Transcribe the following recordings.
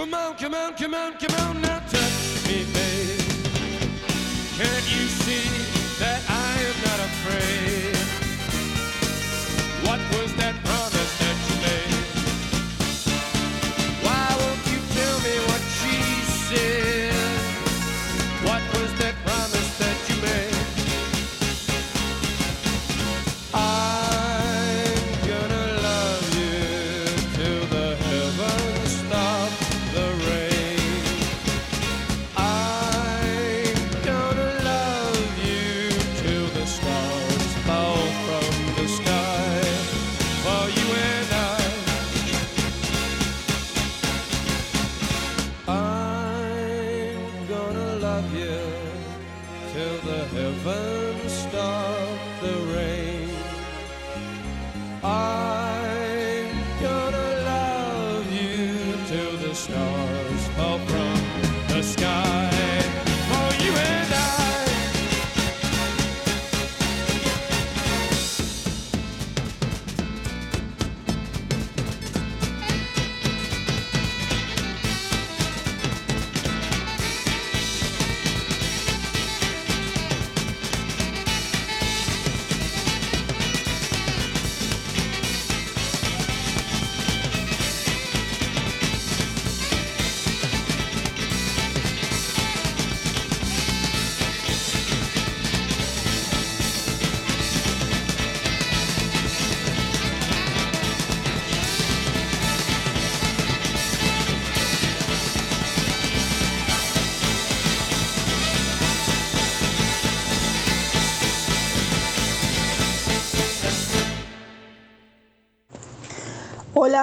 Come on, come on, come on, come on, now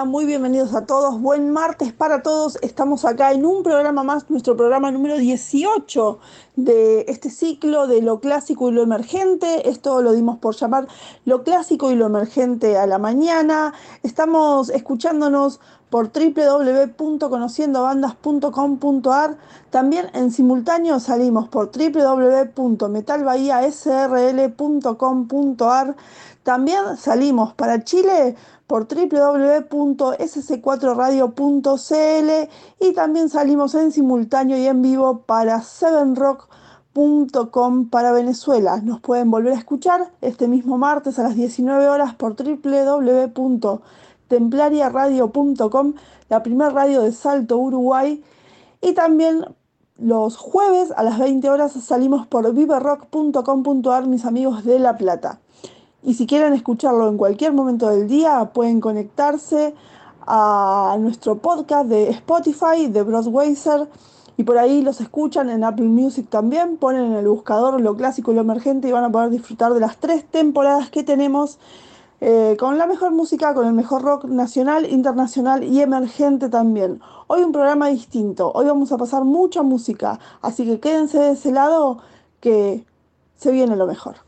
Muy bienvenidos a todos. Buen martes para todos. Estamos acá en un programa más, nuestro programa número 18 de este ciclo de lo clásico y lo emergente. Esto lo dimos por llamar lo clásico y lo emergente a la mañana. Estamos escuchándonos por www.conociendobandas.com.ar. También en simultáneo salimos por www.metalbahiasrl.com.ar. También salimos para Chile por www.sc4radio.cl y también salimos en simultáneo y en vivo para sevenrock.com para Venezuela. Nos pueden volver a escuchar este mismo martes a las 19 horas por www.templariaradio.com, la primer radio de Salto, Uruguay. Y también los jueves a las 20 horas salimos por viverock.com.ar, mis amigos de La Plata. Y si quieren escucharlo en cualquier momento del día, pueden conectarse a nuestro podcast de Spotify, de Broadwayser, y por ahí los escuchan en Apple Music también. Ponen en el buscador lo clásico y lo emergente y van a poder disfrutar de las tres temporadas que tenemos eh, con la mejor música, con el mejor rock nacional, internacional y emergente también. Hoy un programa distinto, hoy vamos a pasar mucha música, así que quédense de ese lado que se viene lo mejor.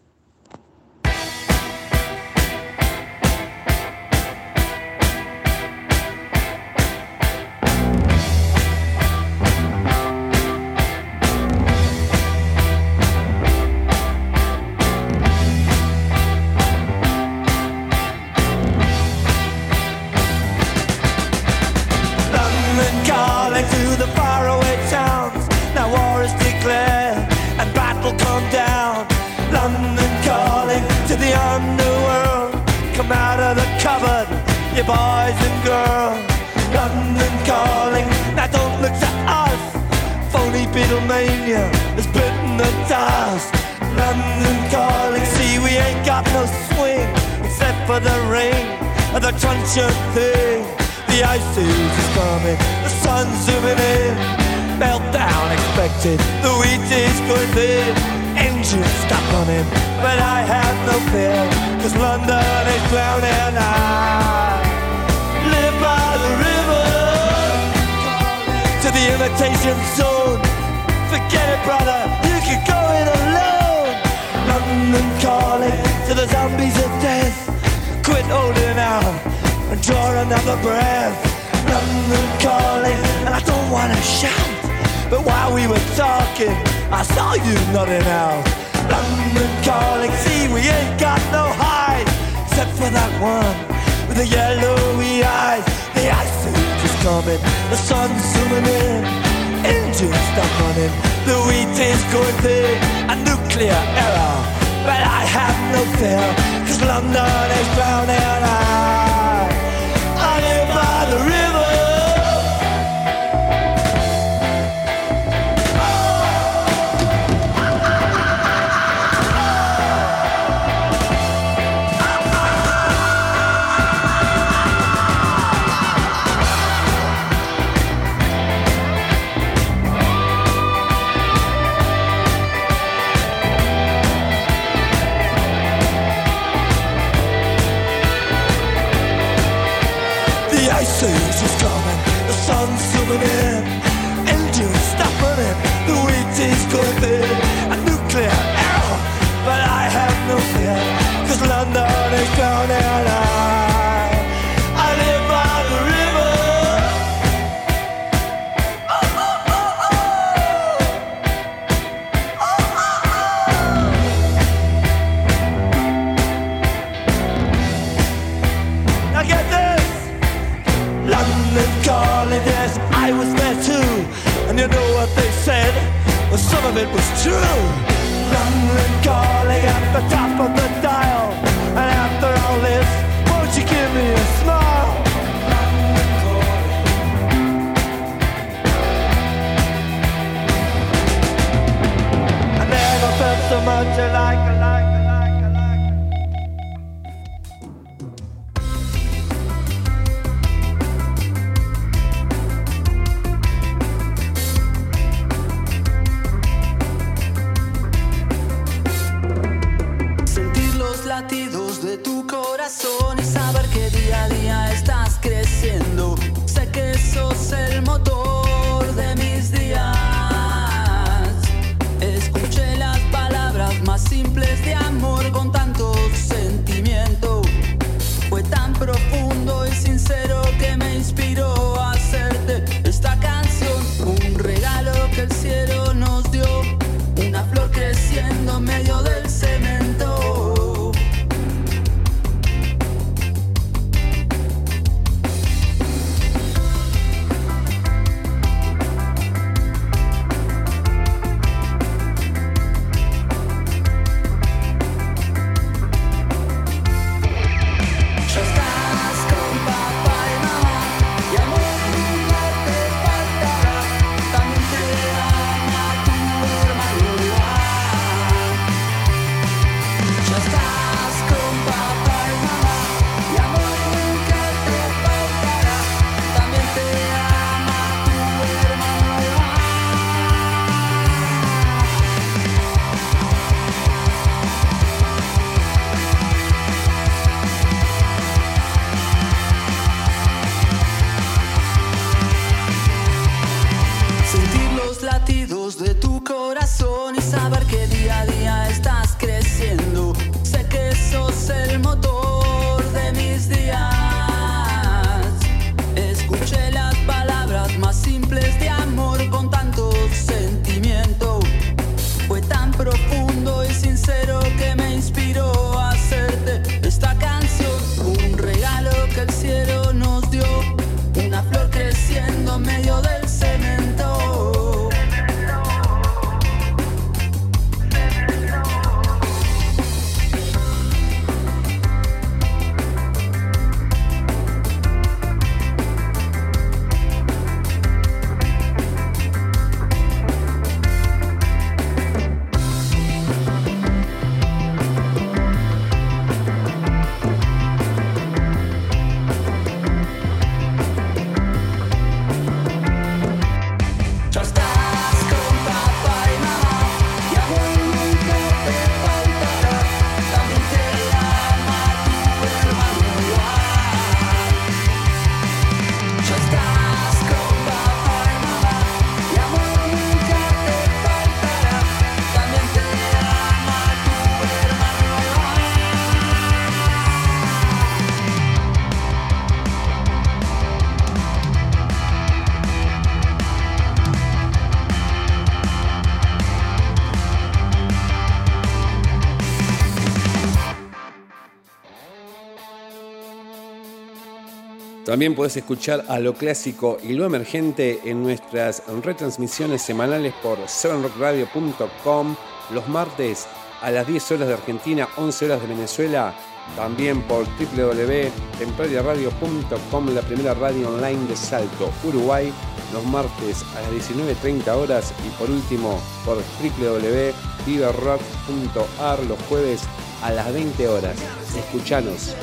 También podés escuchar a lo clásico y lo emergente en nuestras retransmisiones semanales por 7rockradio.com los martes a las 10 horas de Argentina, 11 horas de Venezuela. También por www.templariaradio.com, la primera radio online de Salto, Uruguay, los martes a las 19.30 horas. Y por último, por www.viverrock.ar, los jueves a las 20 horas. Escuchanos,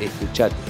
escuchate.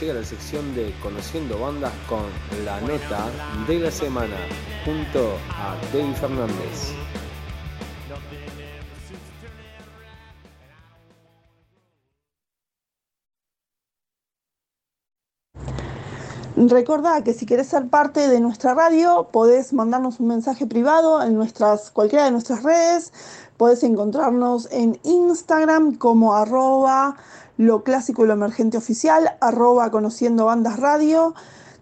Llega la sección de Conociendo Bandas con la nota de la semana junto a David Fernández. Recordá que si querés ser parte de nuestra radio, podés mandarnos un mensaje privado en nuestras, cualquiera de nuestras redes. Podés encontrarnos en Instagram como arroba lo clásico y lo emergente oficial, arroba conociendo bandas radio.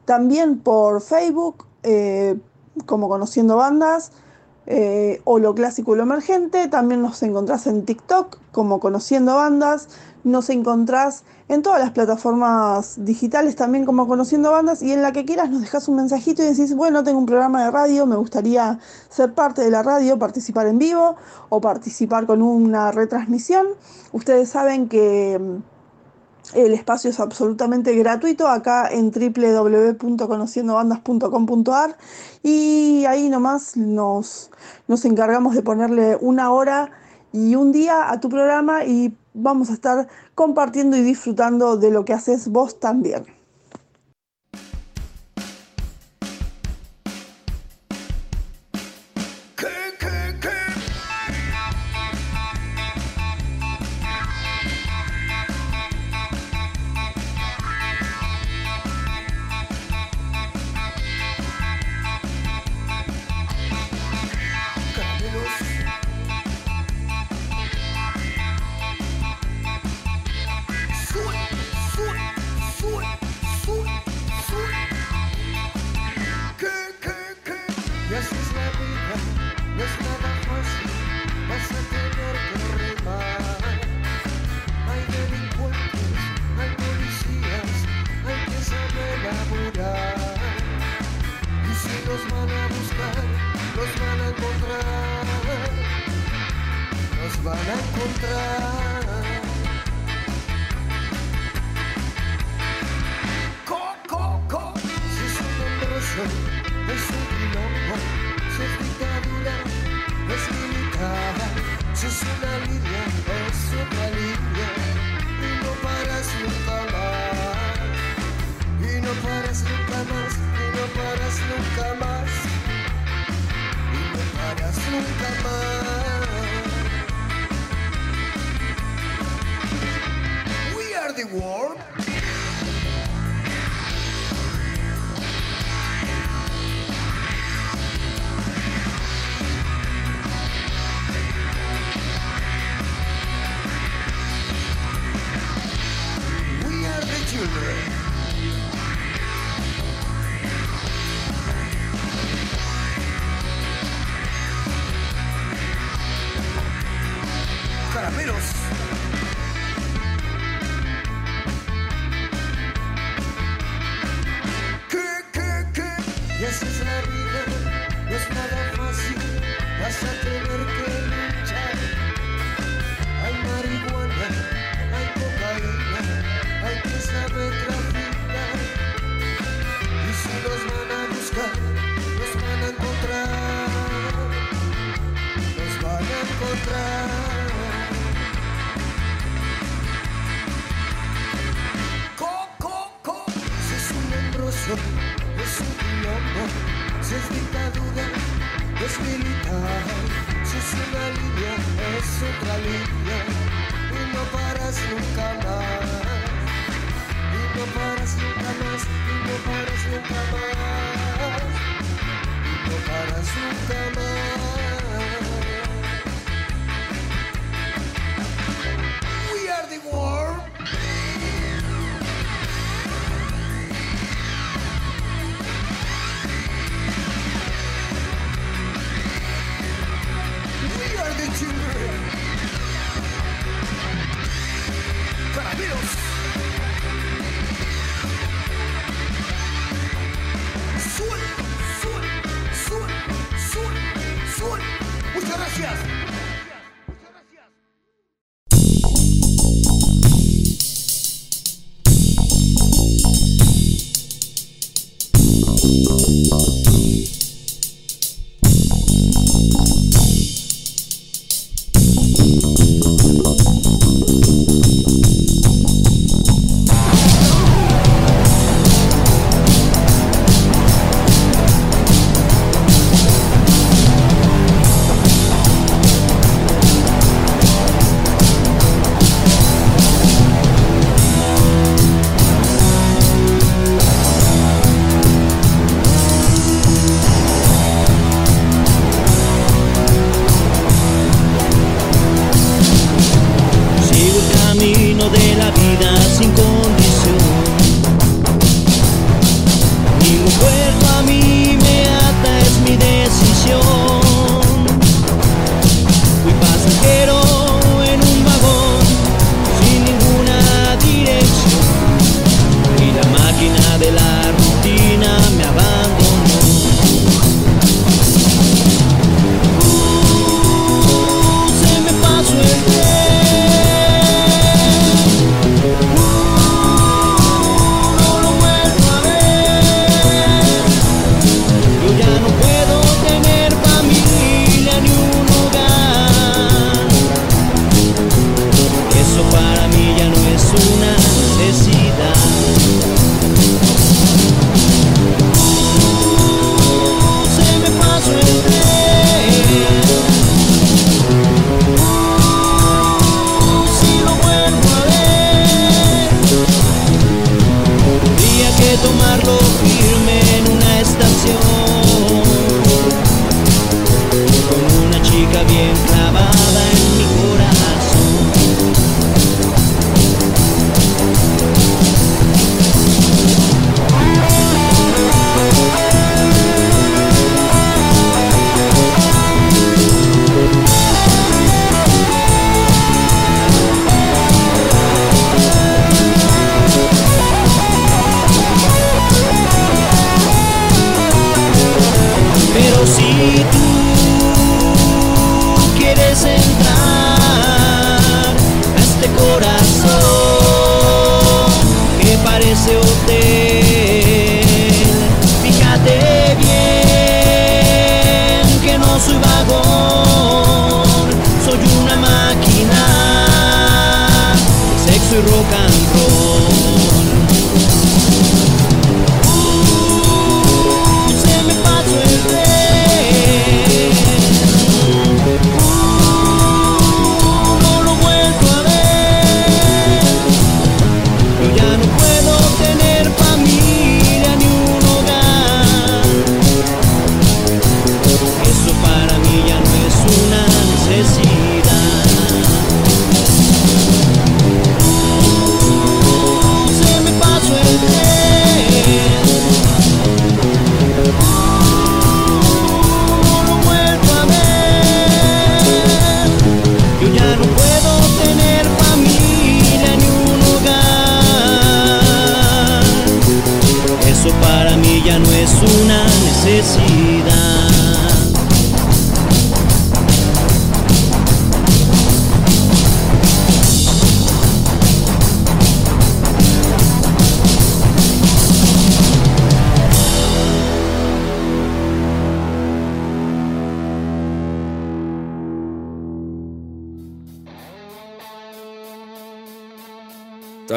También por Facebook eh, como conociendo bandas eh, o lo clásico y lo emergente. También nos encontrás en TikTok como conociendo bandas. Nos encontrás en todas las plataformas digitales también como conociendo bandas y en la que quieras nos dejas un mensajito y decís, bueno, tengo un programa de radio, me gustaría ser parte de la radio, participar en vivo o participar con una retransmisión. Ustedes saben que mm, el espacio es absolutamente gratuito acá en www.conociendobandas.com.ar y ahí nomás nos, nos encargamos de ponerle una hora y un día a tu programa y vamos a estar compartiendo y disfrutando de lo que haces vos también.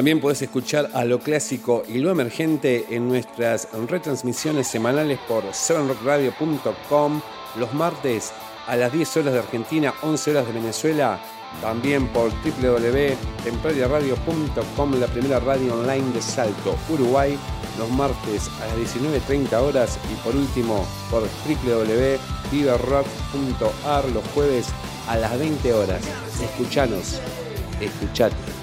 También puedes escuchar a lo clásico y lo emergente en nuestras retransmisiones semanales por 7rockradio.com los martes a las 10 horas de Argentina, 11 horas de Venezuela, también por www.templariaradio.com, la primera radio online de Salto, Uruguay, los martes a las 19.30 horas y por último por www.viverrock.ar los jueves a las 20 horas. Escuchanos, escuchate.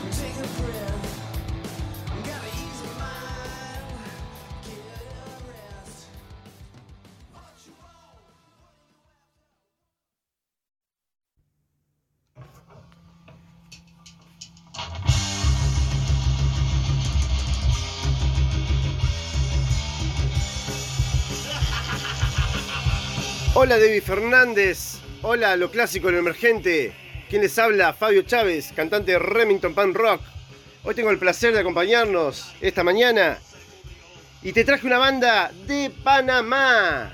Hola David Fernández, hola lo clásico, lo emergente. ¿Quién les habla? Fabio Chávez, cantante de Remington Pan Rock. Hoy tengo el placer de acompañarnos esta mañana y te traje una banda de Panamá.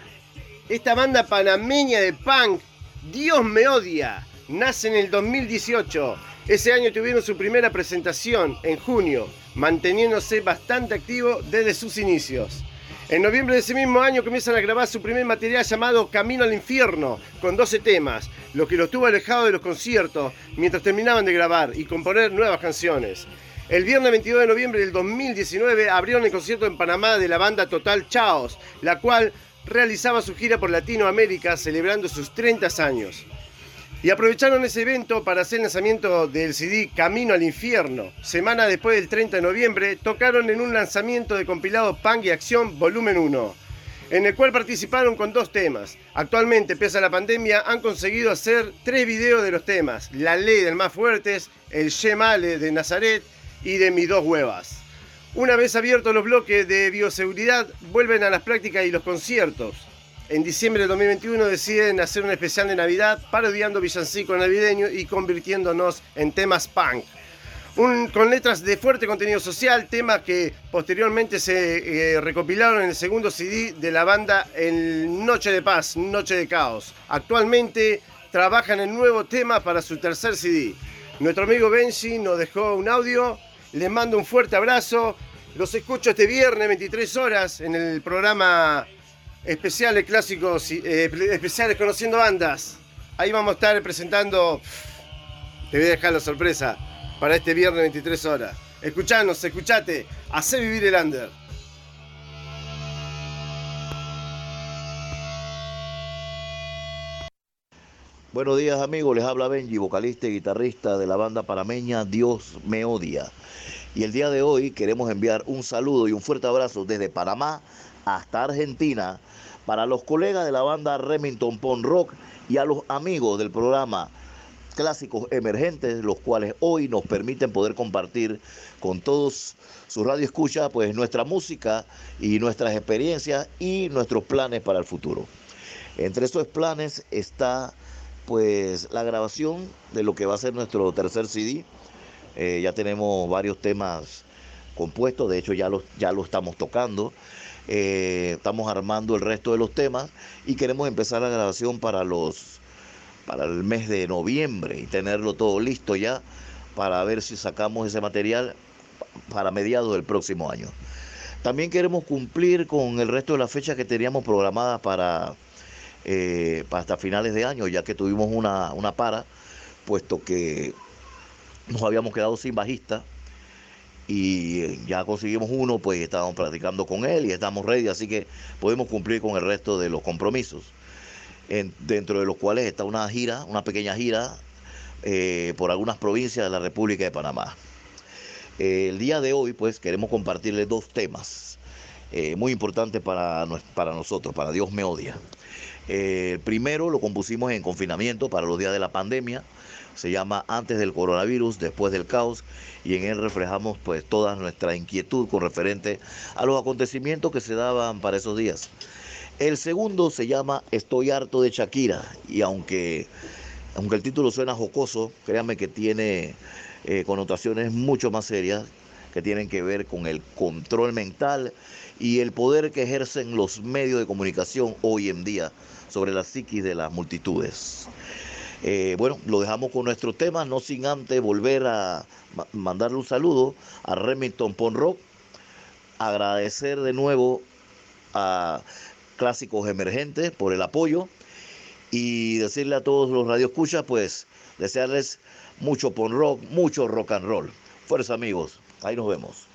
Esta banda panameña de punk, Dios me odia, nace en el 2018. Ese año tuvieron su primera presentación en junio, manteniéndose bastante activo desde sus inicios. En noviembre de ese mismo año comienzan a grabar su primer material llamado Camino al Infierno, con 12 temas, lo que los tuvo alejado de los conciertos mientras terminaban de grabar y componer nuevas canciones. El viernes 22 de noviembre del 2019 abrieron el concierto en Panamá de la banda Total Chaos, la cual realizaba su gira por Latinoamérica celebrando sus 30 años. Y aprovecharon ese evento para hacer el lanzamiento del CD Camino al Infierno. Semana después del 30 de noviembre, tocaron en un lanzamiento de compilado Punk y Acción Volumen 1, en el cual participaron con dos temas. Actualmente, pese a la pandemia, han conseguido hacer tres videos de los temas: La Ley del Más Fuertes, El Yemale de Nazaret y de Mis Dos Huevas. Una vez abiertos los bloques de bioseguridad, vuelven a las prácticas y los conciertos. En diciembre del 2021 deciden hacer un especial de Navidad parodiando villancico navideño y convirtiéndonos en temas punk. Un- con letras de fuerte contenido social, temas que posteriormente se eh, recopilaron en el segundo CD de la banda en Noche de Paz, Noche de Caos. Actualmente trabajan en nuevo tema para su tercer CD. Nuestro amigo Benji nos dejó un audio, les mando un fuerte abrazo. Los escucho este viernes 23 horas en el programa especiales clásicos, eh, especiales conociendo bandas. Ahí vamos a estar presentando. Te voy a dejar la sorpresa para este viernes 23 horas. Escuchanos, escuchate, hacé vivir el under. Buenos días amigos, les habla Benji, vocalista y guitarrista de la banda parameña Dios me odia. Y el día de hoy queremos enviar un saludo y un fuerte abrazo desde Panamá hasta Argentina para los colegas de la banda Remington Pon Rock y a los amigos del programa Clásicos Emergentes, los cuales hoy nos permiten poder compartir con todos sus radioescuchas pues nuestra música y nuestras experiencias y nuestros planes para el futuro. Entre esos planes está pues la grabación de lo que va a ser nuestro tercer CD. Eh, ya tenemos varios temas compuestos, de hecho ya lo, ya lo estamos tocando. Eh, estamos armando el resto de los temas y queremos empezar la grabación para los para el mes de noviembre y tenerlo todo listo ya para ver si sacamos ese material para mediados del próximo año. También queremos cumplir con el resto de las fechas que teníamos programadas para, eh, para hasta finales de año, ya que tuvimos una, una para, puesto que nos habíamos quedado sin bajista y ya conseguimos uno, pues estábamos practicando con él y estamos ready, así que podemos cumplir con el resto de los compromisos, en- dentro de los cuales está una gira, una pequeña gira eh, por algunas provincias de la República de Panamá. Eh, el día de hoy, pues queremos compartirles dos temas eh, muy importantes para, para nosotros, para Dios me odia. Primero lo compusimos en confinamiento para los días de la pandemia. Se llama Antes del coronavirus, después del caos, y en él reflejamos pues toda nuestra inquietud con referente a los acontecimientos que se daban para esos días. El segundo se llama Estoy harto de Shakira, y aunque, aunque el título suena jocoso, créanme que tiene eh, connotaciones mucho más serias que tienen que ver con el control mental y el poder que ejercen los medios de comunicación hoy en día sobre la psiquis de las multitudes. Eh, bueno, lo dejamos con nuestro tema, no sin antes volver a ma- mandarle un saludo a Remington Ponrock, agradecer de nuevo a Clásicos Emergentes por el apoyo y decirle a todos los radioescuchas, pues, desearles mucho pon rock, mucho rock and roll. Fuerza amigos, ahí nos vemos.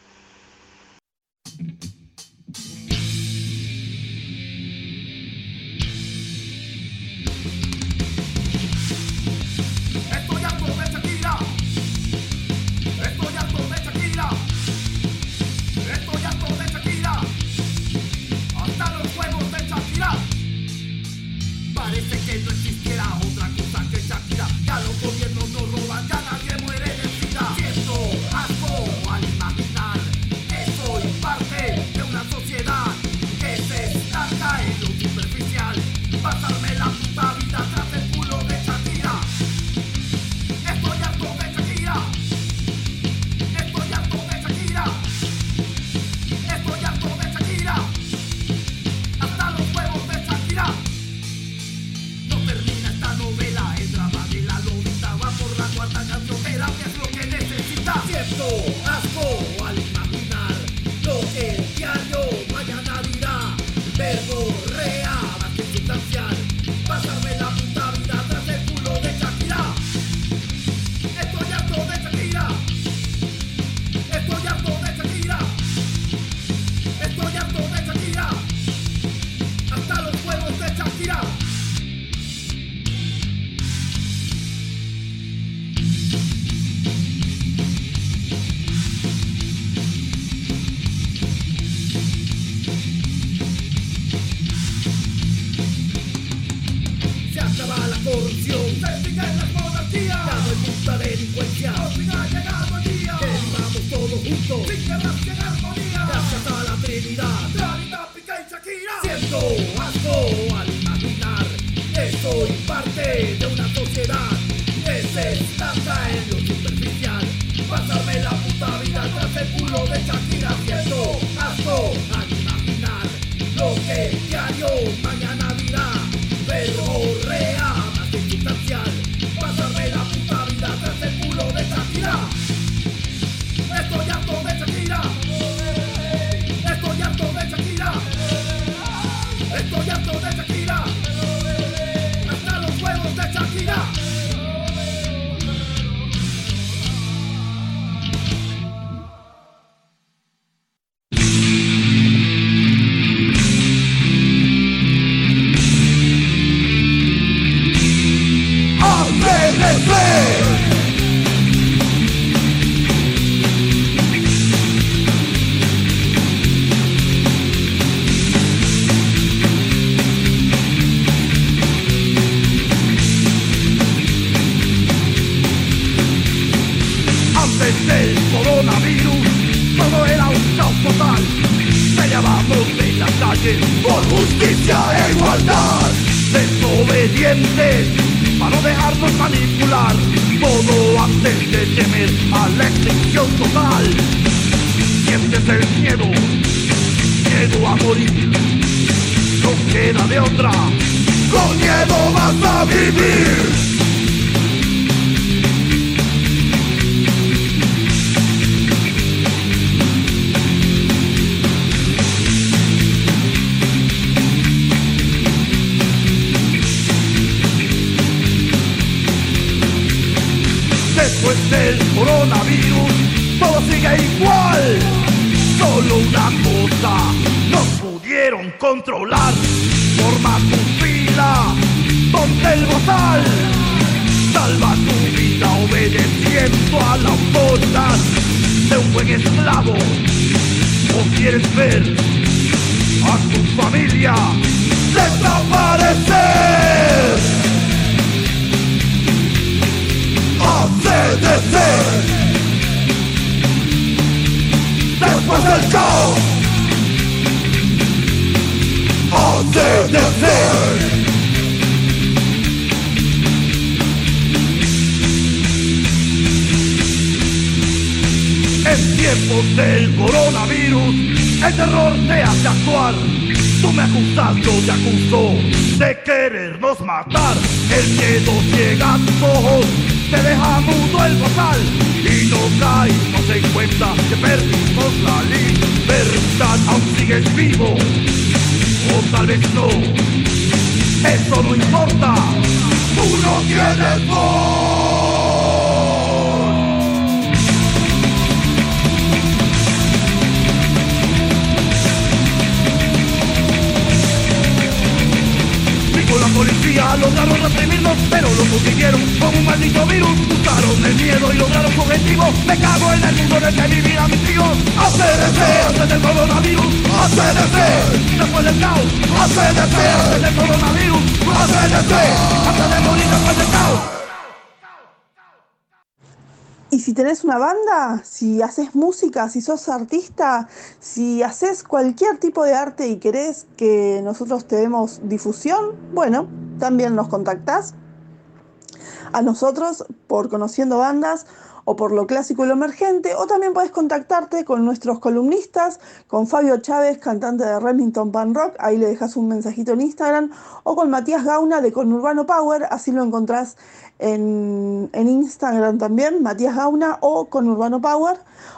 Por justicia e igualdad. Desobedientes, para no dejarnos manipular. Todo antes de temer a la extinción total. Sientes el miedo, miedo a morir. No queda de otra, con miedo vas a vivir. Igual. Solo una cosa no pudieron controlar. Forma tu fila, ponte el bozal. Salva tu vida obedeciendo a la autoridad de un buen esclavo. ¿O quieres ver a tu familia desaparecer? ACDC Después del caos ACDC tiempos del coronavirus, el terror te hace actuar. Tú me acusas, yo te acuso de querernos matar. El miedo ciega tus ojos, te deja mudo el vocal y no caímos en cuenta que perdimos la libertad. Aún sigues vivo, o tal vez no. Eso no importa, tú no tienes voz. Policía lograron reprimirnos, pero lo consiguieron con un maldito virus. Usaron el miedo y lograron su objetivo. Me cago en el mundo en el que mis tíos. ACDC, antes del coronavirus. ACDC, después del caos. ACDC, antes del coronavirus. ACDC, antes de morir después del caos. Y si tenés una banda, si haces música, si sos artista, si haces cualquier tipo de arte y querés que nosotros te demos difusión, bueno, también nos contactás. A nosotros por Conociendo Bandas o por lo clásico y lo emergente, o también puedes contactarte con nuestros columnistas, con Fabio Chávez, cantante de Remington Pan Rock, ahí le dejas un mensajito en Instagram, o con Matías Gauna de Conurbano Power, así lo encontrás en, en Instagram también, Matías Gauna o con Urbano Power,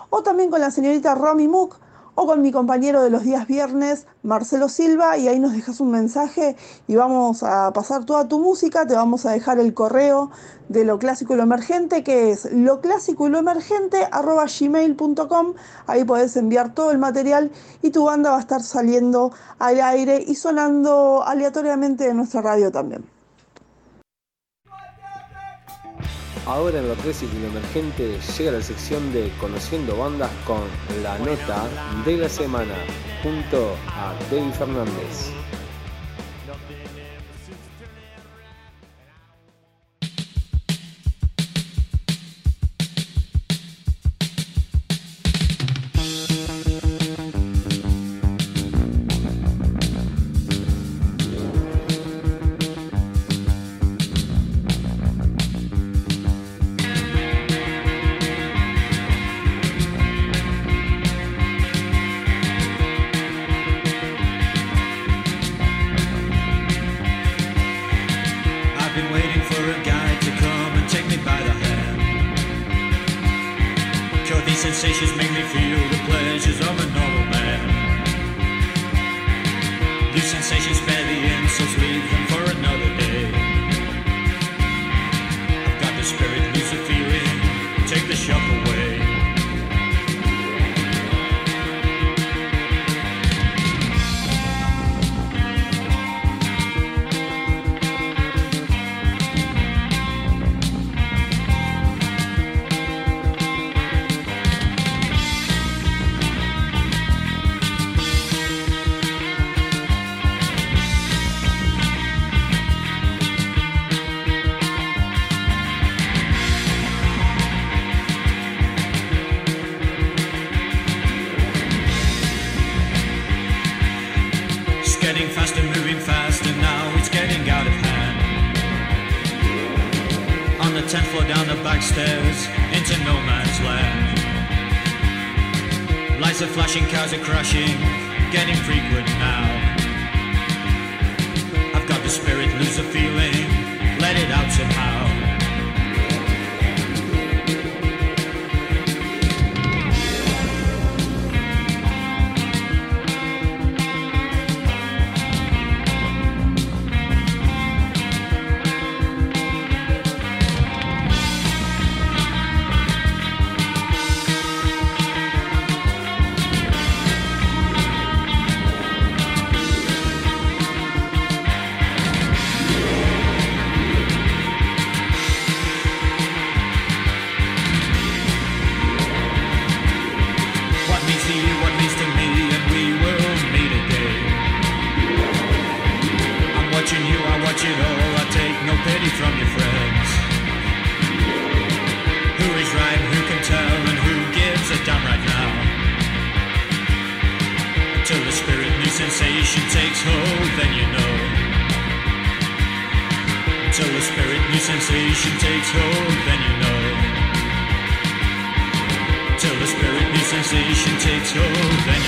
o también con la señorita Romy Mook, o con mi compañero de los días viernes, Marcelo Silva, y ahí nos dejas un mensaje y vamos a pasar toda tu música, te vamos a dejar el correo de lo clásico y lo emergente, que es lo clásico y lo emergente arroba ahí podés enviar todo el material y tu banda va a estar saliendo al aire y sonando aleatoriamente en nuestra radio también. Ahora en lo clásico y lo emergente llega la sección de Conociendo Bandas con la nota de la semana junto a David Fernández. From your friends. Who is right, who can tell, and who gives a damn right now? Until the spirit new sensation takes hold, then you know. Until the spirit new sensation takes hold, then you know. Till the spirit new sensation dicho, then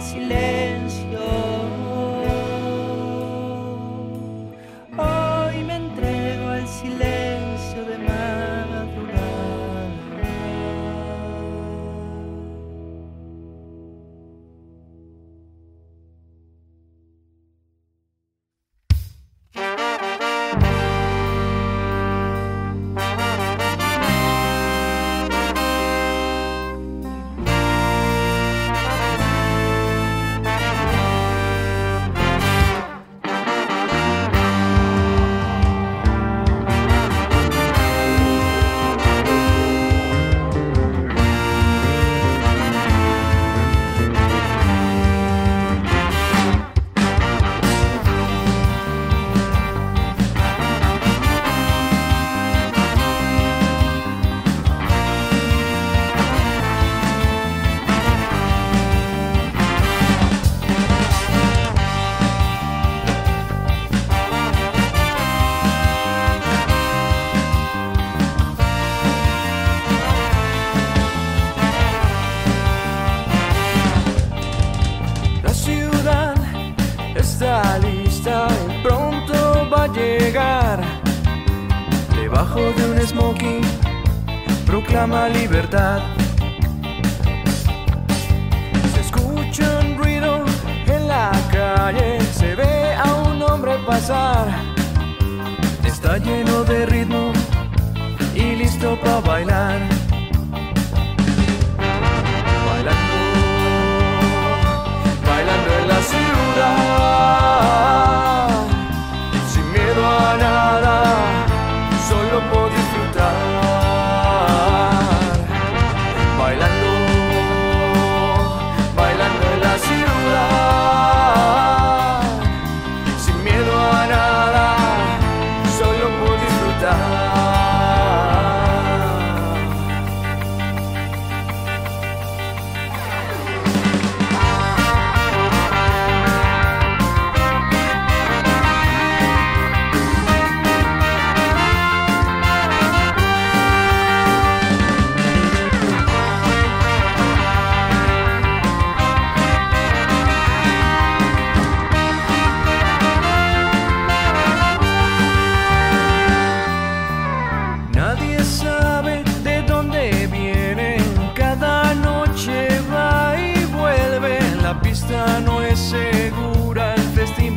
silêncio.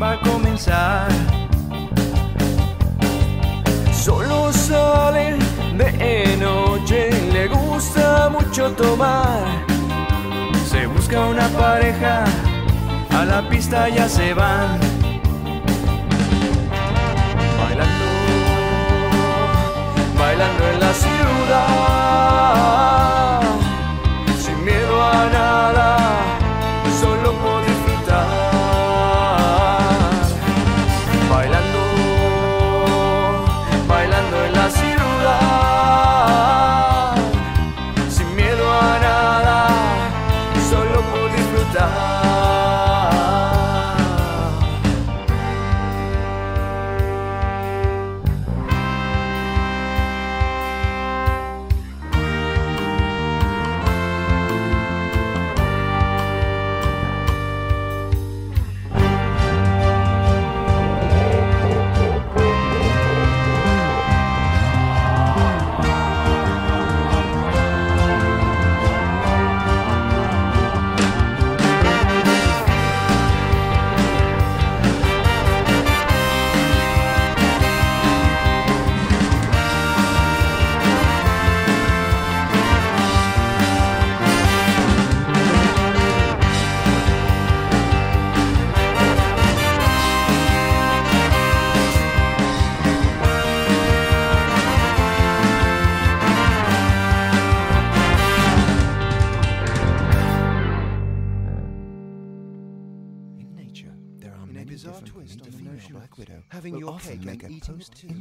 va a comenzar. Solo sale de noche, le gusta mucho tomar. Se busca una pareja, a la pista ya se van. Bailando, bailando en la ciudad. close to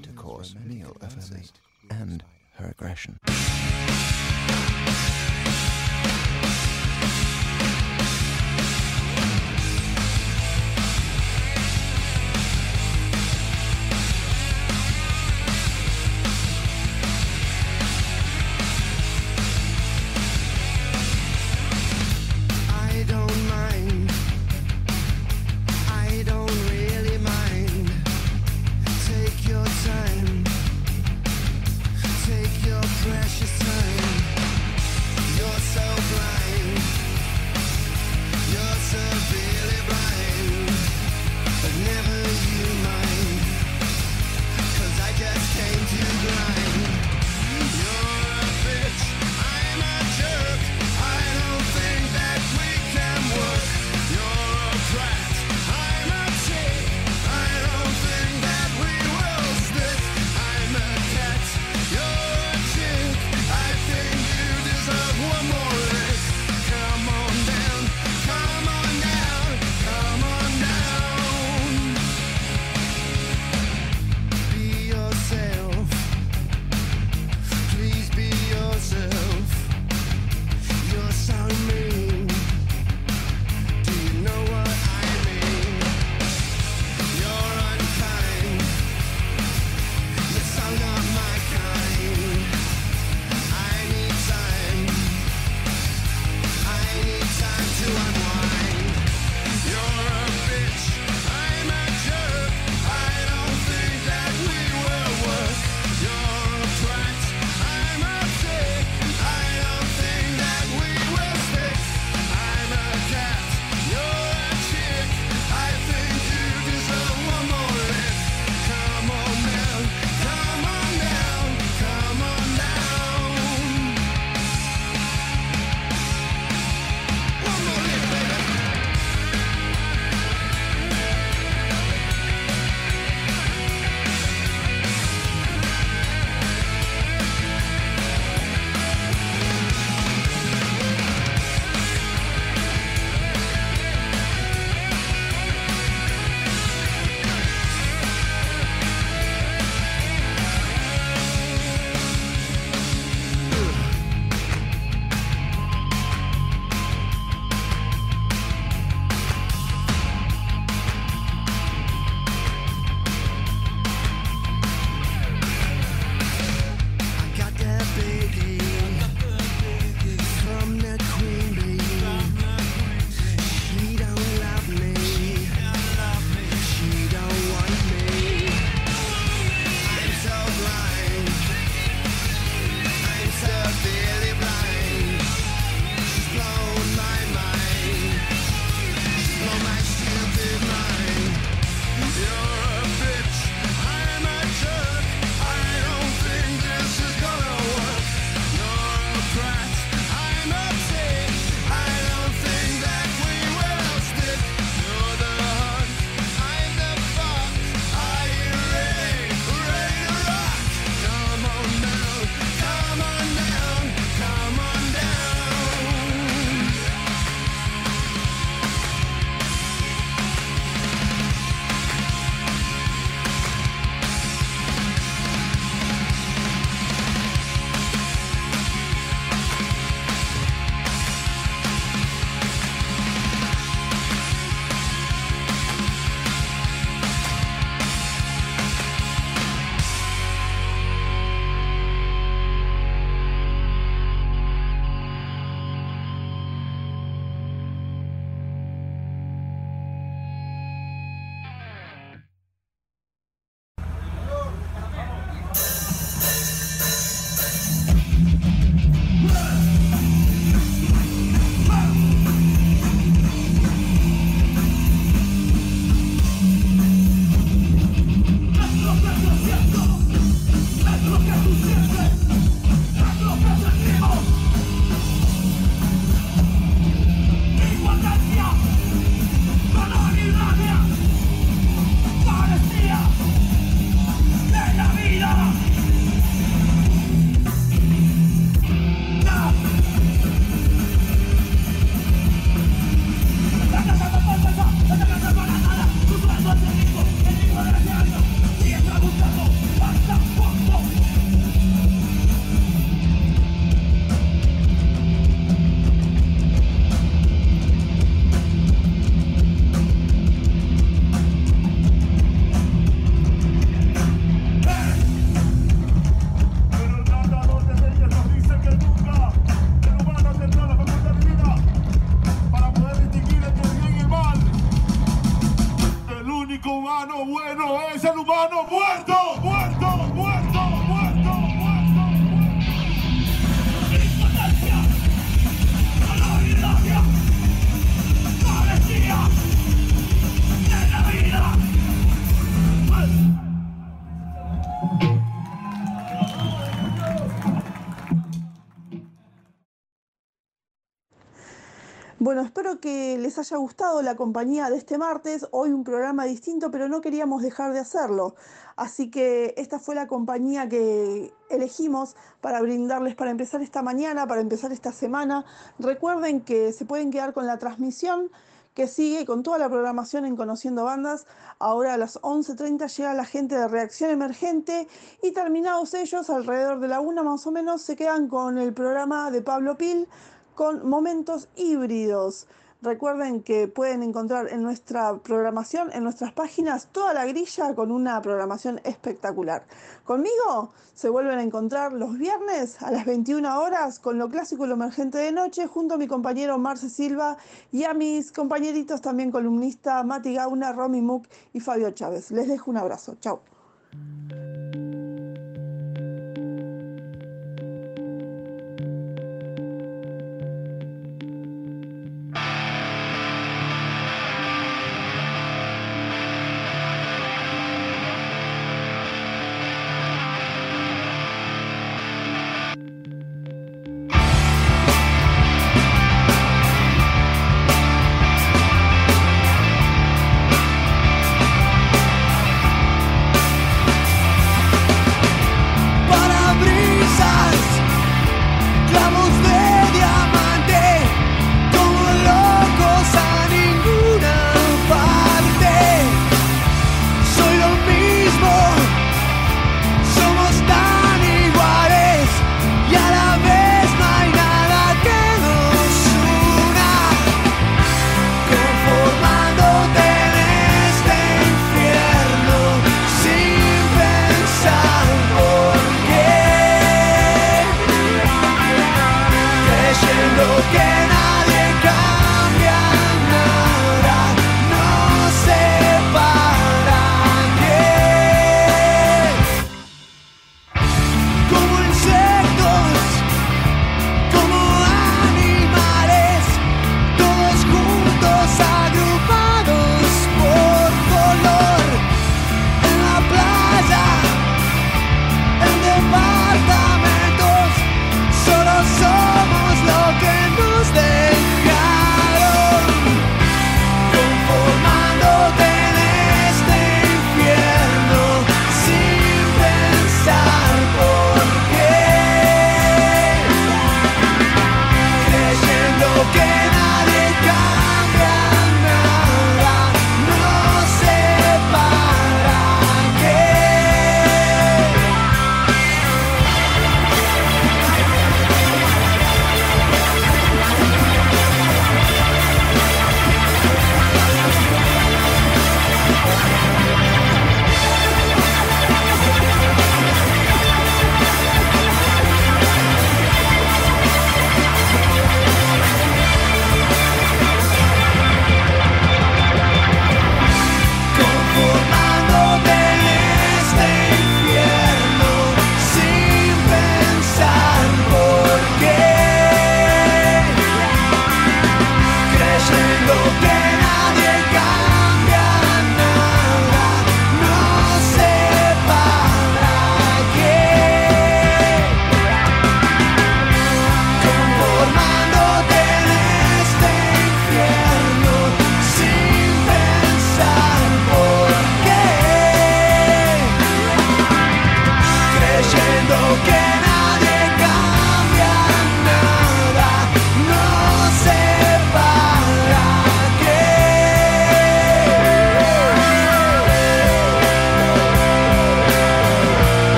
les haya gustado la compañía de este martes. Hoy un programa distinto, pero no queríamos dejar de hacerlo. Así que esta fue la compañía que elegimos para brindarles para empezar esta mañana, para empezar esta semana. Recuerden que se pueden quedar con la transmisión que sigue con toda la programación en Conociendo Bandas. Ahora a las 11.30 llega la gente de Reacción Emergente y terminados ellos, alrededor de la una más o menos, se quedan con el programa de Pablo Pil con momentos híbridos. Recuerden que pueden encontrar en nuestra programación, en nuestras páginas, toda la grilla con una programación espectacular. Conmigo se vuelven a encontrar los viernes a las 21 horas con lo clásico y lo emergente de noche, junto a mi compañero Marce Silva y a mis compañeritos también columnistas Mati Gauna, Romy Muck y Fabio Chávez. Les dejo un abrazo. Chao.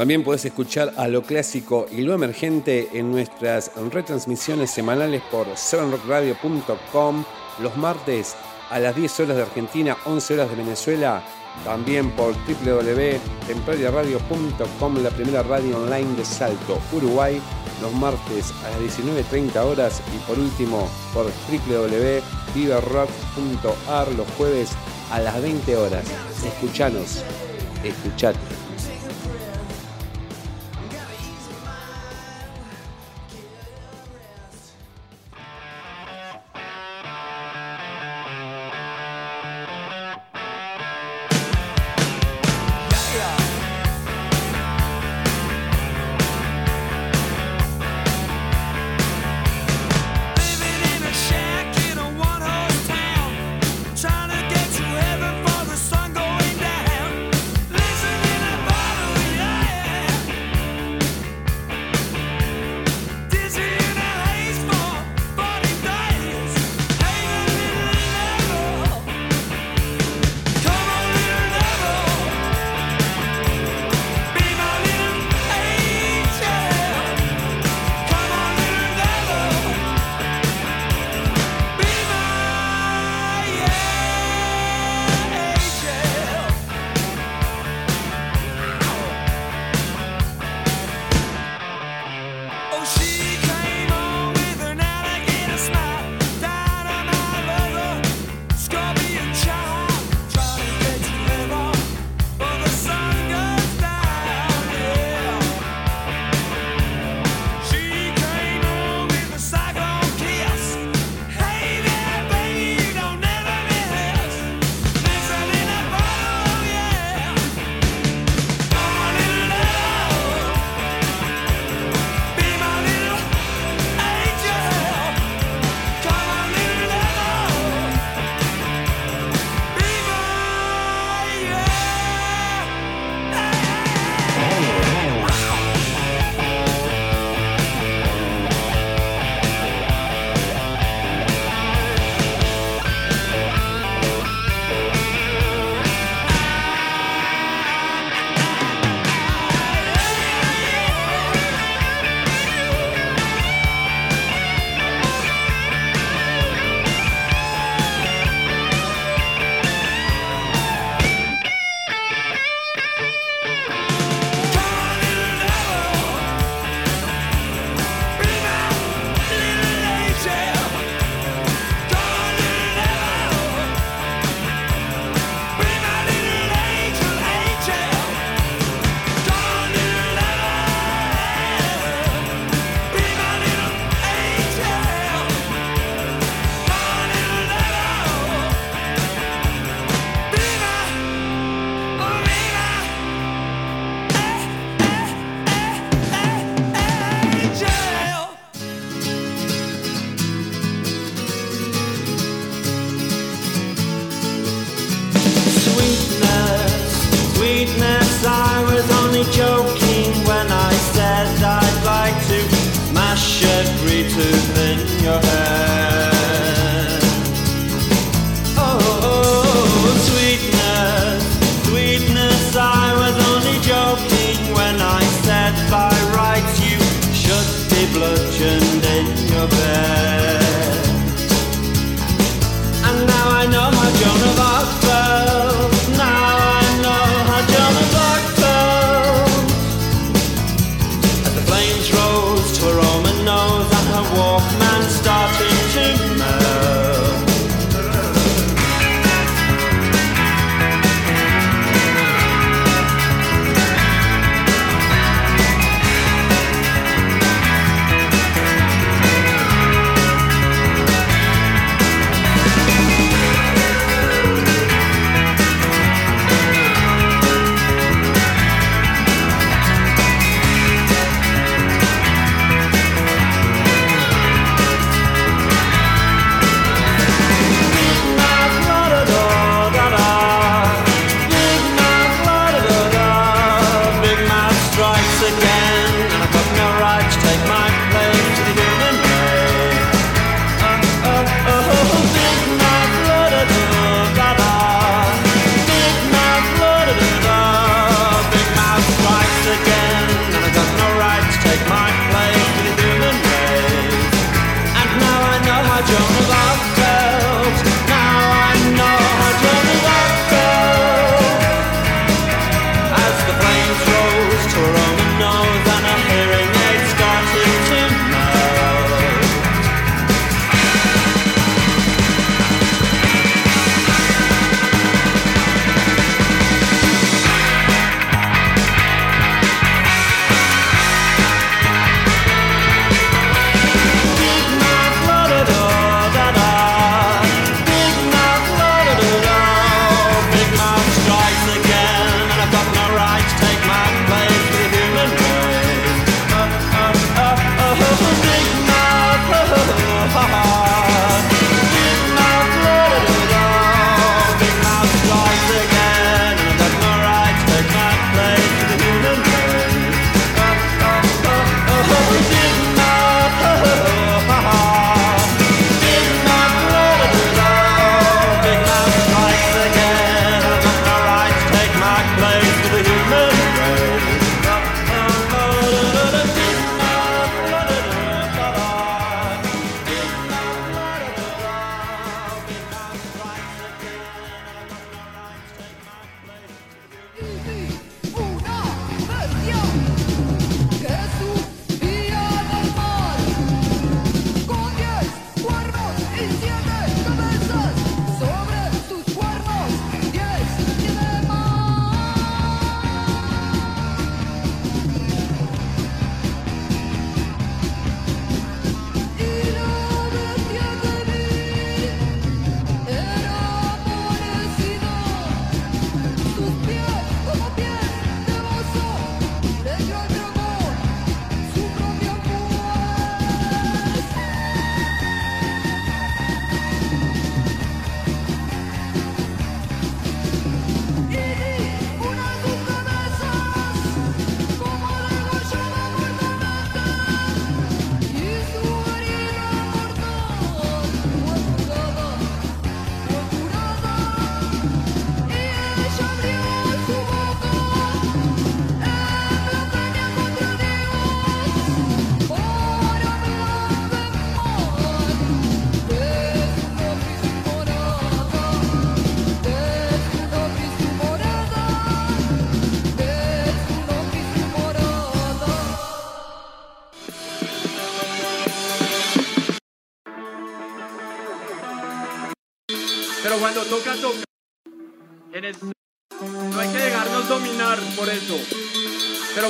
También puedes escuchar a lo clásico y lo emergente en nuestras retransmisiones semanales por 7rockradio.com los martes a las 10 horas de Argentina, 11 horas de Venezuela. También por www.templariaradio.com, la primera radio online de Salto, Uruguay, los martes a las 19.30 horas. Y por último, por www.viverrock.ar, los jueves a las 20 horas. Escuchanos, escuchate.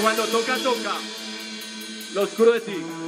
Cuando toca, toca. Lo oscuro de ti.